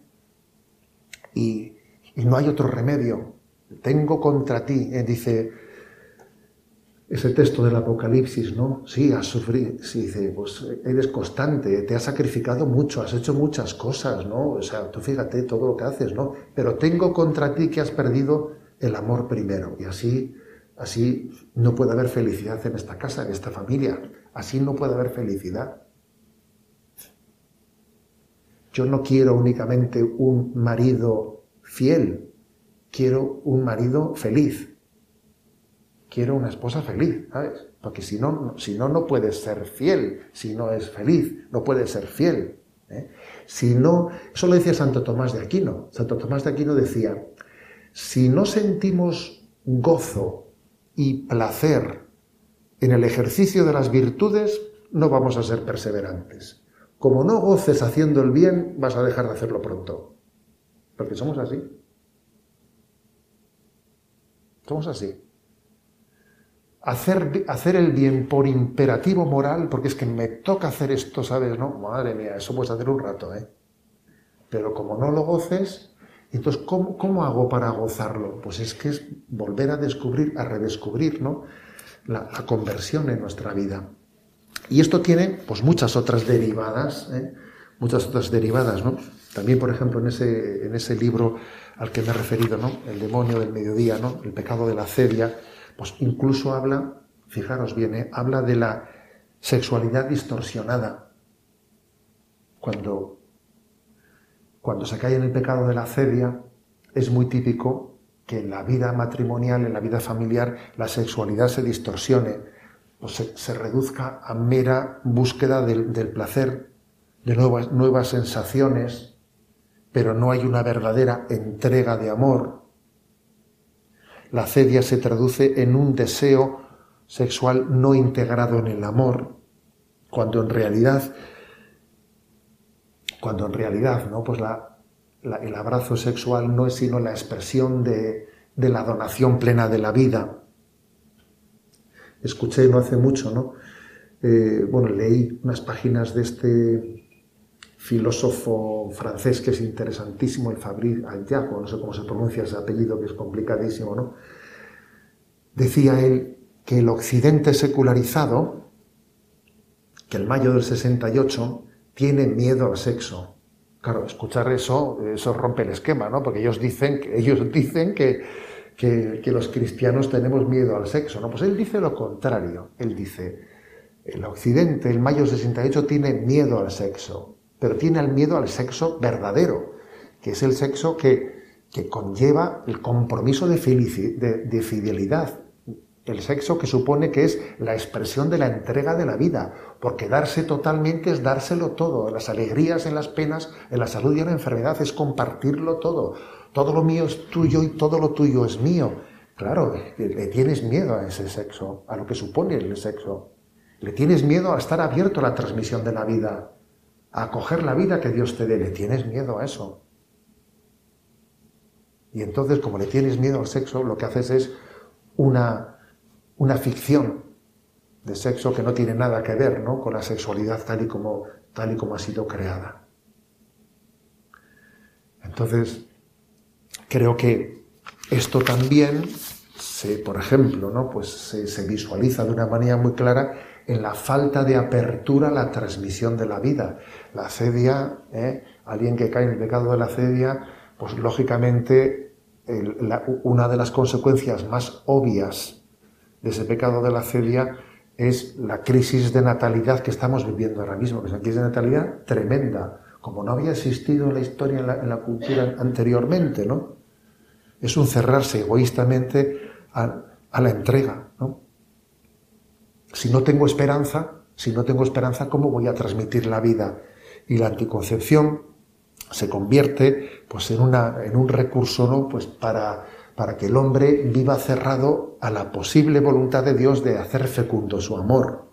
Y, y, no hay otro remedio. Tengo contra ti, dice ese texto del Apocalipsis, ¿no? Sí, has sufrido, sí, dice, pues eres constante, te has sacrificado mucho, has hecho muchas cosas, ¿no? O sea, tú fíjate todo lo que haces, ¿no? Pero tengo contra ti que has perdido el amor primero. Y así, así no puede haber felicidad en esta casa, en esta familia. Así no puede haber felicidad. Yo no quiero únicamente un marido fiel, quiero un marido feliz quiero una esposa feliz, ¿sabes? Porque si no, si no, no puedes ser fiel, si no es feliz, no puedes ser fiel. ¿eh? Si no, eso lo decía Santo Tomás de Aquino. Santo Tomás de Aquino decía, si no sentimos gozo y placer en el ejercicio de las virtudes, no vamos a ser perseverantes. Como no goces haciendo el bien, vas a dejar de hacerlo pronto. Porque somos así. Somos así hacer, hacer el bien por imperativo moral, porque es que me toca hacer esto, ¿sabes? No, madre mía, eso puedes hacer un rato, ¿eh? Pero como no lo goces, entonces, ¿cómo, ¿cómo, hago para gozarlo? Pues es que es volver a descubrir, a redescubrir, ¿no? La, conversión en nuestra vida. Y esto tiene, pues, muchas otras derivadas, ¿eh? Muchas otras derivadas, ¿no? También, por ejemplo, en ese, en ese libro al que me he referido, ¿no? El demonio del mediodía, ¿no? El pecado de la cedia, pues incluso habla, fijaros bien, ¿eh? habla de la sexualidad distorsionada. Cuando, cuando se cae en el pecado de la cedia, es muy típico que en la vida matrimonial, en la vida familiar, la sexualidad se distorsione, pues se, reduzca a mera búsqueda del, del placer, de nuevas, nuevas sensaciones, pero no hay una verdadera entrega de amor, la cedia se traduce en un deseo sexual no integrado en el amor, cuando en realidad, cuando en realidad, ¿no? Pues el abrazo sexual no es sino la expresión de, la donación plena de la vida. Escuché no hace mucho, ¿no? Eh, bueno, leí unas páginas de este filósofo francés que es interesantísimo, el Fabrice Ayaco, no sé cómo se pronuncia ese apellido que es complicadísimo, ¿no? Decía él que el occidente secularizado, que el mayo del 68, tiene miedo al sexo. Claro, escuchar eso, eso rompe el esquema, ¿no? Porque ellos dicen, ellos dicen que, que, que los cristianos tenemos miedo al sexo, ¿no? Pues él dice lo contrario. Él dice, el occidente, el mayo del 68, tiene miedo al sexo pero tiene el miedo al sexo verdadero, que es el sexo que, conlleva el compromiso de, de, fidelidad, el sexo que supone que es la expresión de la entrega de la vida, porque darse totalmente es dárselo todo, las alegrías, en las penas, en la salud y en la enfermedad, es compartirlo todo. Todo lo mío es tuyo y todo lo tuyo es mío. Claro, le tienes miedo a ese sexo, a lo que supone el sexo. Le tienes miedo a estar abierto a la transmisión de la vida a acoger la vida que Dios te dé. Le tienes miedo a eso. Y entonces, como le tienes miedo al sexo, lo que haces es una, una ficción de sexo que no tiene nada que ver ¿no? con la sexualidad tal y, como, tal y como ha sido creada. Entonces, creo que esto también se, por ejemplo, ¿no? pues se, visualiza de una manera muy clara en la falta de apertura a la transmisión de la vida. La cedia, ¿eh? alguien que cae en el pecado de la cedia, pues lógicamente una de las consecuencias más obvias de ese pecado de la cedia es la crisis de natalidad que estamos viviendo ahora mismo, que es una crisis de natalidad tremenda, como no había existido en la historia, en la, cultura anteriormente, ¿no? Es un cerrarse egoístamente a, la entrega, ¿no? Si no tengo esperanza, si no tengo esperanza, ¿cómo voy a transmitir la vida? Y la anticoncepción se convierte pues, en, una, en un recurso ¿no? pues, para, para que el hombre viva cerrado a la posible voluntad de Dios de hacer fecundo su amor.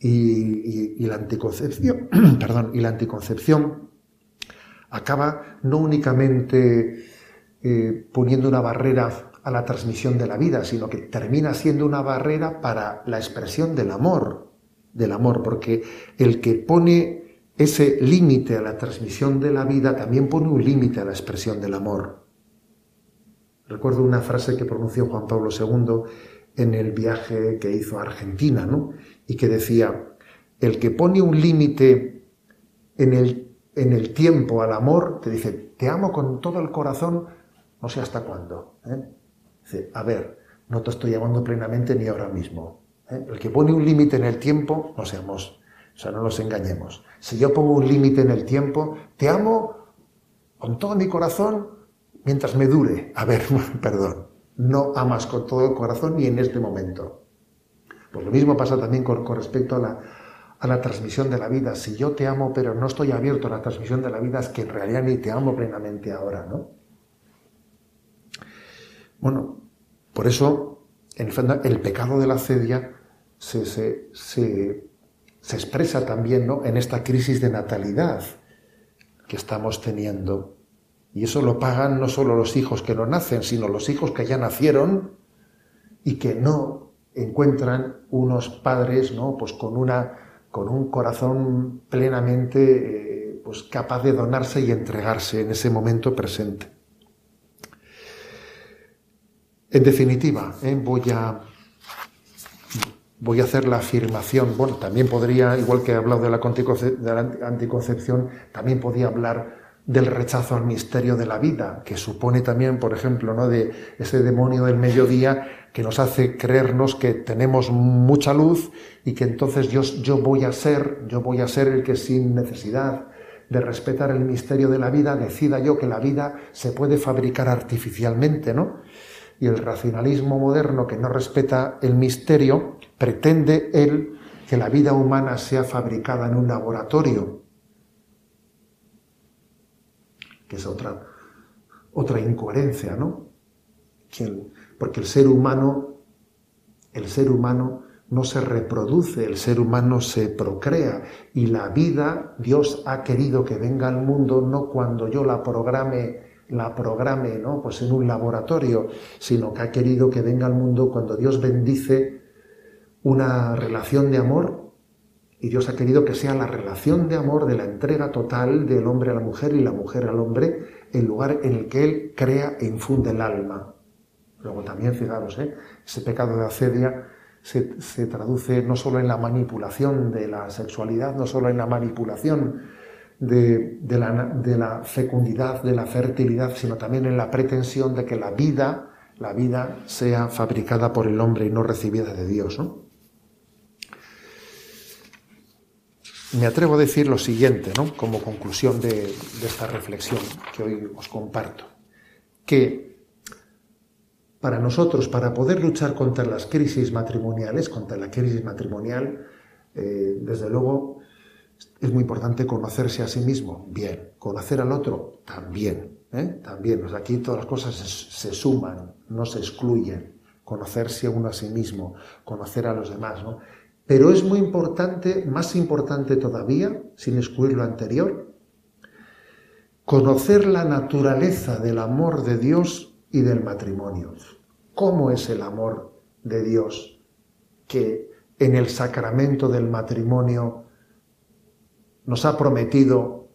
Y, la anticoncepción, [clears throat] perdón, y la anticoncepción acaba no únicamente eh, poniendo una barrera a la transmisión de la vida, sino que termina siendo una barrera para la expresión del amor, del amor, porque el que pone ese límite a la transmisión de la vida también pone un límite a la expresión del amor. Recuerdo una frase que pronunció Juan Pablo II en el viaje que hizo a Argentina, ¿no? Y que decía, el que pone un límite en el, en el tiempo al amor, te dice, te amo con todo el corazón, no sé hasta cuándo. ¿eh? Dice, a ver, no te estoy llamando plenamente ni ahora mismo. ¿eh? El que pone un límite en el tiempo, no seamos, o sea, no nos engañemos. Si yo pongo un límite en el tiempo, te amo con todo mi corazón mientras me dure. A ver, [laughs] perdón, no amas con todo el corazón ni en este momento. Pues lo mismo pasa también con, con respecto a la, a la transmisión de la vida. Si yo te amo pero no estoy abierto a la transmisión de la vida, es que en realidad ni te amo plenamente ahora, ¿no? Bueno, por eso, en el, fondo, el pecado de la cedia se, se, expresa también ¿no? en esta crisis de natalidad que estamos teniendo. Y eso lo pagan no solo los hijos que no nacen, sino los hijos que ya nacieron y que no encuentran unos padres ¿no? pues con, una, con un corazón plenamente eh, pues capaz de donarse y entregarse en ese momento presente. En definitiva, ¿eh? voy, a, voy a hacer la afirmación, bueno, también podría, igual que he hablado de la, anticoncepción, también podía hablar del rechazo al misterio de la vida, que supone también, por ejemplo, ¿no? de ese demonio del mediodía que nos hace creernos que tenemos mucha luz y que entonces yo, yo voy a ser, yo voy a ser el que sin necesidad de respetar el misterio de la vida decida yo que la vida se puede fabricar artificialmente, ¿no? y el racionalismo moderno que no respeta el misterio pretende él que la vida humana sea fabricada en un laboratorio, que es otra, otra incoherencia, ¿no? Porque el ser humano, el ser humano no se reproduce, el ser humano se procrea y la vida Dios ha querido que venga al mundo no cuando yo la programe la programe ¿no? pues en un laboratorio, sino que ha querido que venga al mundo cuando Dios bendice una relación de amor y Dios ha querido que sea la relación de amor de la entrega total del hombre a la mujer y la mujer al hombre, el lugar en el que Él crea e infunde el alma. Luego también, fijaros, ¿eh? ese pecado de acedia se, se traduce no solo en la manipulación de la sexualidad, no solo en la manipulación de, la, fecundidad, de la fertilidad, sino también en la pretensión de que la vida, la vida sea fabricada por el hombre y no recibida de Dios. Me atrevo a decir lo siguiente, ¿no? como conclusión de, esta reflexión que hoy os comparto, que para nosotros, para poder luchar contra las crisis matrimoniales, contra la crisis matrimonial, eh, desde luego es muy importante conocerse a sí mismo, bien. Conocer al otro, también. ¿eh? También. aquí todas las cosas se, suman, no se excluyen. Conocerse uno a sí mismo, conocer a los demás, ¿no? Pero es muy importante, más importante todavía, sin excluir lo anterior, conocer la naturaleza del amor de Dios y del matrimonio. ¿Cómo es el amor de Dios que en el sacramento del matrimonio nos ha prometido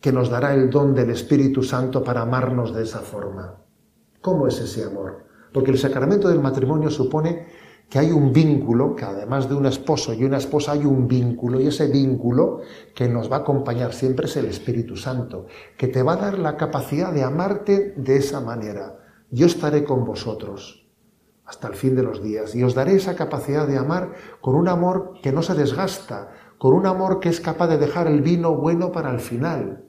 que nos dará el don del Espíritu Santo para amarnos de esa forma. ¿Cómo es ese amor? Porque el sacramento del matrimonio supone que hay un vínculo, que además de un esposo y una esposa hay un vínculo, y ese vínculo que nos va a acompañar siempre es el Espíritu Santo, que te va a dar la capacidad de amarte de esa manera. Yo estaré con vosotros hasta el fin de los días y os daré esa capacidad de amar con un amor que no se desgasta, con un amor que es capaz de dejar el vino bueno para el final.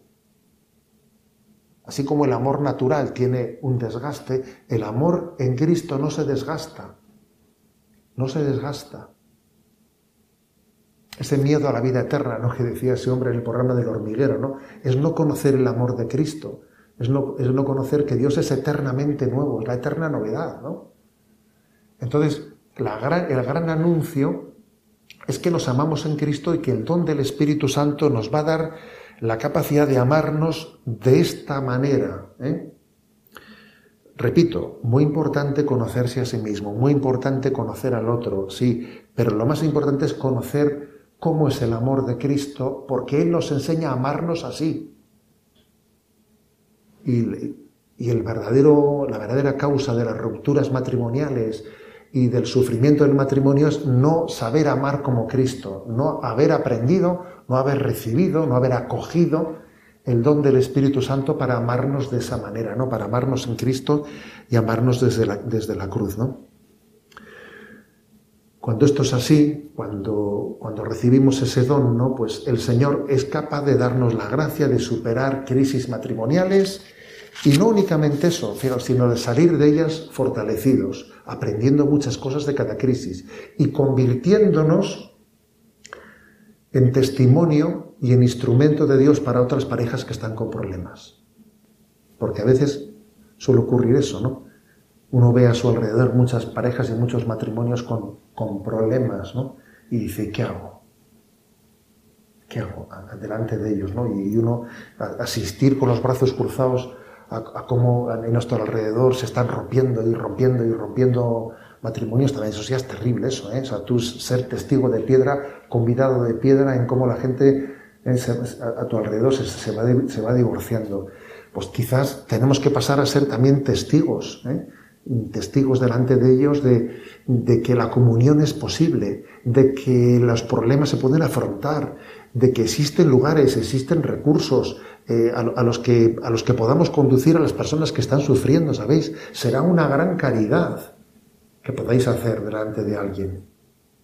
Así como el amor natural tiene un desgaste, el amor en Cristo no se desgasta no se desgasta. Ese miedo a la vida eterna, ¿no? que decía ese hombre en el programa del hormiguero, ¿no? es no conocer el amor de Cristo, es no, es no conocer que Dios es eternamente nuevo, es la eterna novedad. ¿no? Entonces, el gran anuncio es que nos amamos en Cristo y que el don del Espíritu Santo nos va a dar la capacidad de amarnos de esta manera. ¿eh? Repito, muy importante conocerse a sí mismo, muy importante conocer al otro, sí, pero lo más importante es conocer cómo es el amor de Cristo, porque Él nos enseña a amarnos así. Y, el verdadero, la verdadera causa de las rupturas matrimoniales y del sufrimiento del matrimonio es no saber amar como Cristo, no haber aprendido, no haber recibido, no haber acogido el don del Espíritu Santo para amarnos de esa manera, ¿no? Para amarnos en Cristo y amarnos desde la, desde la cruz, ¿no? Cuando esto es así, cuando, cuando recibimos ese don, ¿no? Pues el Señor es capaz de darnos la gracia de superar crisis matrimoniales y no únicamente eso, sino de salir de ellas fortalecidos, aprendiendo muchas cosas de cada crisis y convirtiéndonos en testimonio y en instrumento de Dios para otras parejas que están con problemas. Porque a veces suele ocurrir eso, ¿no? Uno ve a su alrededor muchas parejas y muchos matrimonios con, con problemas, ¿no? Y dice, ¿qué hago? ¿Qué hago? Delante de ellos, ¿no? Y uno asistir con los brazos cruzados a, a cómo en nuestro alrededor se están rompiendo y rompiendo y rompiendo matrimonios también, eso sí es terrible eso, ¿eh? O sea, tú ser testigo de piedra, convidado de piedra en cómo la gente eh, a, tu alrededor se, va, divorciando. Pues quizás tenemos que pasar a ser también testigos, ¿eh? testigos delante de ellos de, que la comunión es posible, de que los problemas se pueden afrontar, de que existen lugares, existen recursos eh, a, los que, a los que podamos conducir a las personas que están sufriendo, ¿sabéis? Será una gran caridad que podáis hacer delante de alguien.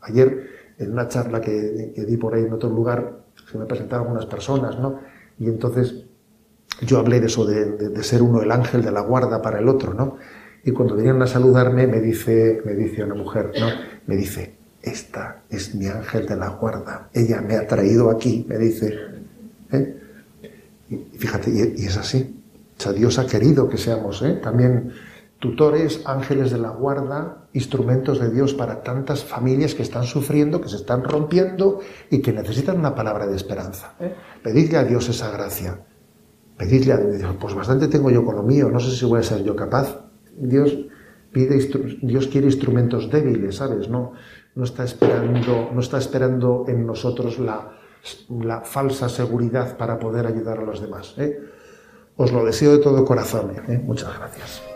Ayer, en una charla que, di por ahí en otro lugar, se me presentaron unas personas, ¿no? Y entonces yo hablé de eso, de, ser uno el ángel de la guarda para el otro, ¿no? Y cuando venían a saludarme, me dice, me dice una mujer, ¿no? Me dice, esta es mi ángel de la guarda. Ella me ha traído aquí, me dice. ¿eh? Y fíjate, y, es así. O sea, Dios ha querido que seamos, ¿eh? También tutores, ángeles de la guarda, instrumentos de Dios para tantas familias que están sufriendo, que se están rompiendo y que necesitan una palabra de esperanza. ¿eh? Pedidle a Dios esa gracia. Pedidle a Dios, pues bastante tengo yo con lo mío, no sé si voy a ser yo capaz. Dios pide, Dios quiere instrumentos débiles, ¿sabes? No, no está esperando, no está esperando en nosotros la, la falsa seguridad para poder ayudar a los demás. ¿eh? Os lo deseo de todo corazón. ¿eh? Muchas gracias.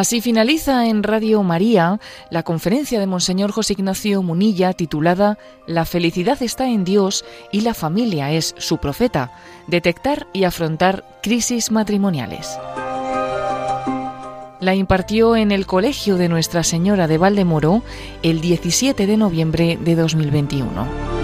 Así finaliza en Radio María la conferencia de Monseñor José Ignacio Munilla titulada La felicidad está en Dios y la familia es su profeta. Detectar y afrontar crisis matrimoniales. La impartió en el Colegio de Nuestra Señora de Valdemoro el 17 de noviembre de 2021.